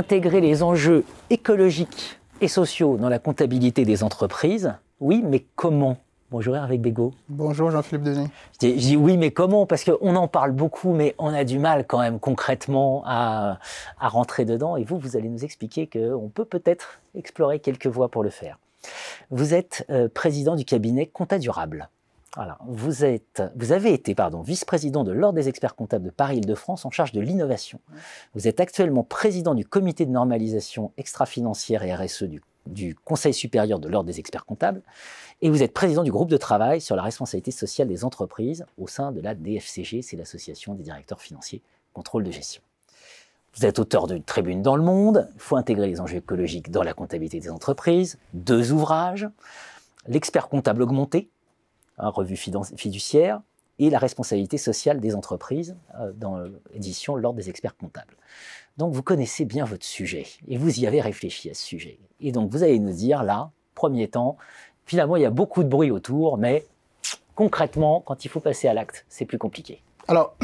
intégrer les enjeux écologiques et sociaux dans la comptabilité des entreprises. Oui, mais comment? Bonjour Hervé Bégaud. Bonjour Jean-Philippe Denis. Je dis, oui, mais comment? Parce qu'on en parle beaucoup, mais on a du mal quand même concrètement à, rentrer dedans. Et vous, vous allez nous expliquer qu'on peut peut-être explorer quelques voies pour le faire. Vous êtes euh, président du cabinet Compta Durable. Voilà. Vous, êtes, vous avez été vice-président de l'Ordre des experts comptables de Paris-Île-de-France en charge de l'innovation. Vous êtes actuellement président du comité de normalisation extra-financière et RSE du, du Conseil supérieur de l'Ordre des experts comptables. Et vous êtes président du groupe de travail sur la responsabilité sociale des entreprises au sein de la DFCG, c'est l'Association des directeurs financiers contrôle de gestion. Vous êtes auteur d'une tribune dans le monde, il faut intégrer les enjeux écologiques dans la comptabilité des entreprises, deux ouvrages, l'expert comptable augmenté, revue fiduciaire, et la responsabilité sociale des entreprises euh, dans l'édition L'Ordre des experts comptables. Donc vous connaissez bien votre sujet et vous y avez réfléchi à ce sujet. Et donc vous allez nous dire là, premier temps, finalement il y a beaucoup de bruit autour, mais concrètement, quand il faut passer à l'acte, c'est plus compliqué. Alors,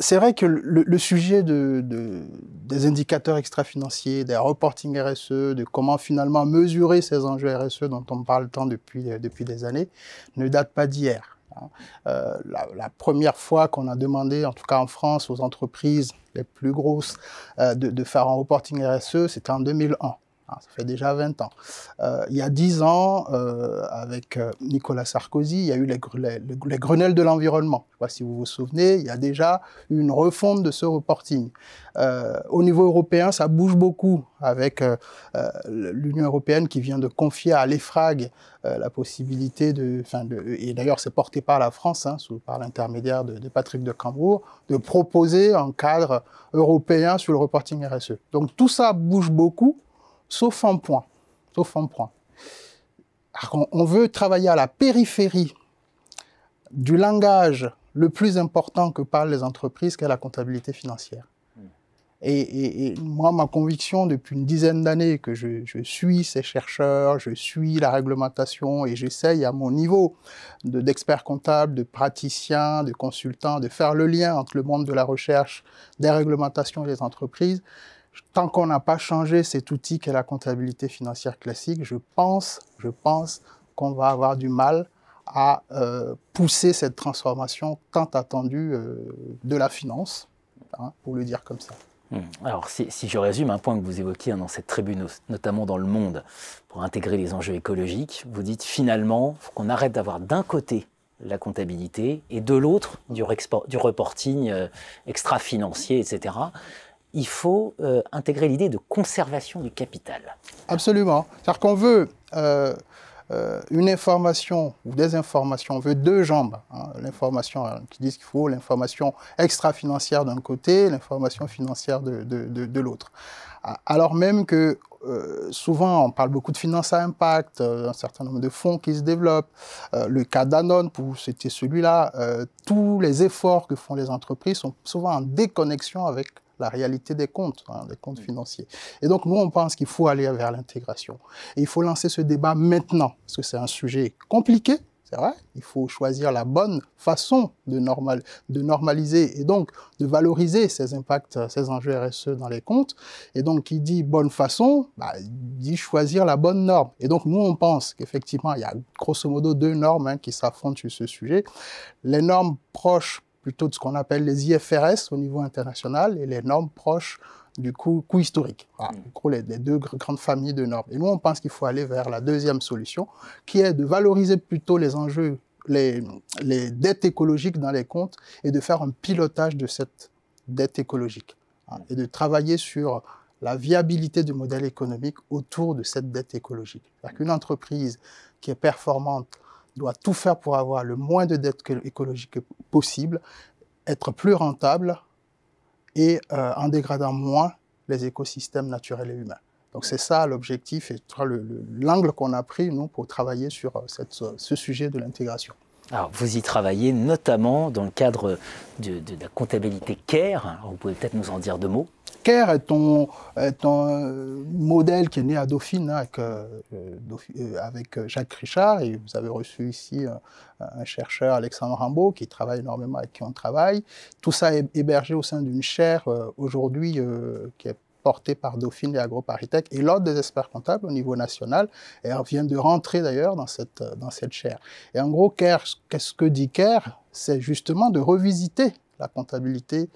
c'est vrai que le, sujet de, des indicateurs extra-financiers, des reporting RSE, de comment finalement mesurer ces enjeux RSE dont on parle tant depuis, depuis des années, ne date pas d'hier. Hein. Euh, la, première fois qu'on a demandé, en tout cas en France, aux entreprises les plus grosses euh, de, faire un reporting RSE, c'était en 2001. Ah, ça fait déjà 20 ans. Euh, il y a 10 ans, euh, avec euh, Nicolas Sarkozy, il y a eu les, Grenelles de l'environnement. Je ne sais pas si vous vous souvenez, il y a déjà une refonte de ce reporting. au niveau européen, ça bouge beaucoup avec l'Union européenne qui vient de confier à l'EFRAG la possibilité de, de et d'ailleurs c'est porté par la France, hein, sous, par l'intermédiaire de, de, Patrick de Cambourg, de proposer un cadre européen sur le reporting RSE. Donc tout ça bouge beaucoup sauf un point. Sauf un point. On veut travailler à la périphérie du langage le plus important que parlent les entreprises, qu'est la comptabilité financière. Hmm. Et, moi, ma conviction depuis une dizaine d'années que je, suis ces chercheurs, je suis la réglementation et j'essaye à mon niveau d'expert comptable, de praticien, de consultant, de faire le lien entre le monde de la recherche, des réglementations et les entreprises, tant qu'on n'a pas changé cet outil qu'est la comptabilité financière classique, je pense, je pense qu'on va avoir du mal à euh, pousser cette transformation tant attendue euh, de la finance, hein, pour le dire comme ça. Hmm. Alors, si, je résume un point que vous évoquiez dans cette tribune, notamment dans le monde, pour intégrer les enjeux écologiques, vous dites finalement qu'on arrête d'avoir d'un côté la comptabilité et de l'autre du, reporting euh, extra-financier, etc il faut euh, intégrer l'idée de conservation du capital. Absolument. C'est-à-dire qu'on veut euh, euh, une information ou des informations, on veut deux jambes. Hein. L'information qui dit qu'il faut l'information extra-financière d'un côté, l'information financière de, de, l'autre. Alors même que souvent, on parle beaucoup de finances à impact, un certain nombre de fonds qui se développent. le cas d'Anon, pour c'était celui-là, tous les efforts que font les entreprises sont souvent en déconnexion avec la réalité des comptes, hein, des comptes financiers. Et donc, nous, on pense qu'il faut aller vers l'intégration. Et il faut lancer ce débat maintenant, parce que c'est un sujet compliqué, c'est vrai, il faut choisir la bonne façon de, normal, de normaliser et donc de valoriser ces impacts, ces enjeux RSE dans les comptes. Et donc, qui dit bonne façon, bah, dit choisir la bonne norme. Et donc, nous, on pense qu'effectivement, il y a grosso modo deux normes hein, qui s'affrontent sur ce sujet. Les normes proches plutôt de ce qu'on appelle les IFRS au niveau international et les normes proches du coût, coût historique. Voilà, mm. les, deux grandes familles de normes. Et nous, on pense qu'il faut aller vers la deuxième solution, qui est de valoriser plutôt les enjeux, les, les dettes écologiques dans les comptes et de faire un pilotage de cette dette écologique hein, et de travailler sur la viabilité du modèle économique autour de cette dette écologique. C'est-à-dire qu'une entreprise qui est performante doit tout faire pour avoir le moins de dettes écologiques possible, être plus rentable et euh, en dégradant moins les écosystèmes naturels et humains. Donc c'est ça l'objectif et l'angle qu'on a pris, nous, pour travailler sur euh, ce sujet de l'intégration. Alors, vous y travaillez notamment dans le cadre de, la comptabilité CARE. vous pouvez peut-être nous en dire deux mots. CARE est un, modèle qui est né à Dauphine hein, avec, euh, euh, avec, Jacques Richard et vous avez reçu ici un chercheur, Alexandre Rambaud, qui travaille énormément avec qui on travaille. Tout ça est hébergé au sein d'une chaire aujourd'hui qui est portée par Dauphine et AgroParisTech et l'ordre des experts comptables au niveau national. Elle vient de rentrer d'ailleurs dans cette, dans cette chaire. Et en gros, qu'est-ce que dit CARE C'est justement de revisiter la comptabilité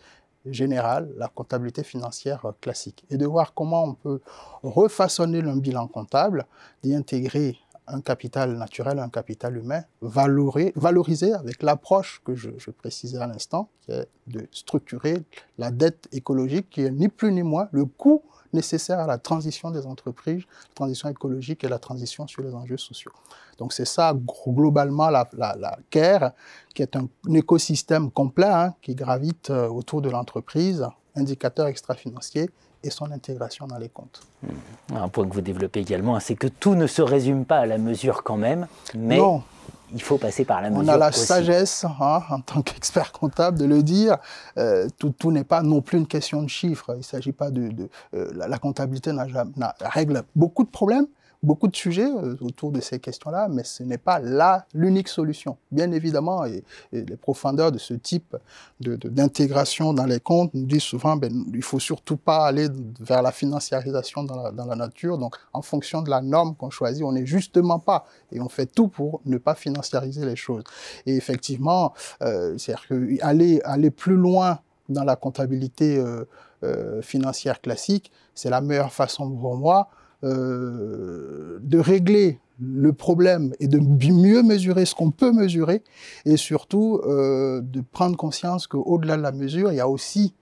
générale, la comptabilité financière classique, et de voir comment on peut refaçonner un bilan comptable, d'y intégrer un capital naturel, un capital humain, valorisé avec l'approche que je, je, précisais à l'instant, qui est de structurer la dette écologique, qui est ni plus ni moins le coût nécessaire à la transition des entreprises, la transition écologique et la transition sur les enjeux sociaux. Donc c'est ça globalement la, la, CARE, qui est un, écosystème complet hein, qui gravite euh, autour de l'entreprise, indicateurs extra-financiers et son intégration dans les comptes. Hmm. Un point que vous développez également, c'est que tout ne se résume pas à la mesure quand même, mais il faut passer par la mesure. On a la sagesse hein, en tant qu'expert comptable de le dire. Euh, tout, tout n'est pas non plus une question de chiffres. Il s'agit pas de, euh, la, la, comptabilité n'a règle beaucoup de problèmes, beaucoup de sujets euh, autour de ces questions-là, mais ce n'est pas l'unique solution. Bien évidemment, et, les profondeurs de ce type d'intégration dans les comptes nous disent souvent ben, il faut surtout pas aller vers la financiarisation dans la, nature. Donc, en fonction de la norme qu'on choisit, on n'est justement pas, et on fait tout pour ne pas financiariser les choses. Et effectivement, euh, c'est-à-dire aller, aller plus loin dans la comptabilité euh, financière classique, c'est la meilleure façon pour moi euh, de régler le problème et de mieux mesurer ce qu'on peut mesurer et surtout euh, de prendre conscience qu'au-delà de la mesure, il y a aussi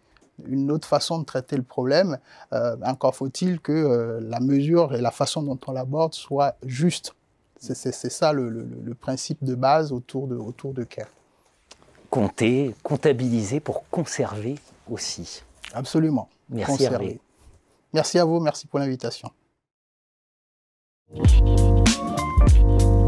une autre façon de traiter le problème. Euh, encore faut-il que la mesure et la façon dont on l'aborde soient justes. C'est ça le, principe de base autour de, autour de CARE. Compter, comptabiliser pour conserver aussi. Absolument. Merci Merci à vous, merci pour l'invitation. Thank you.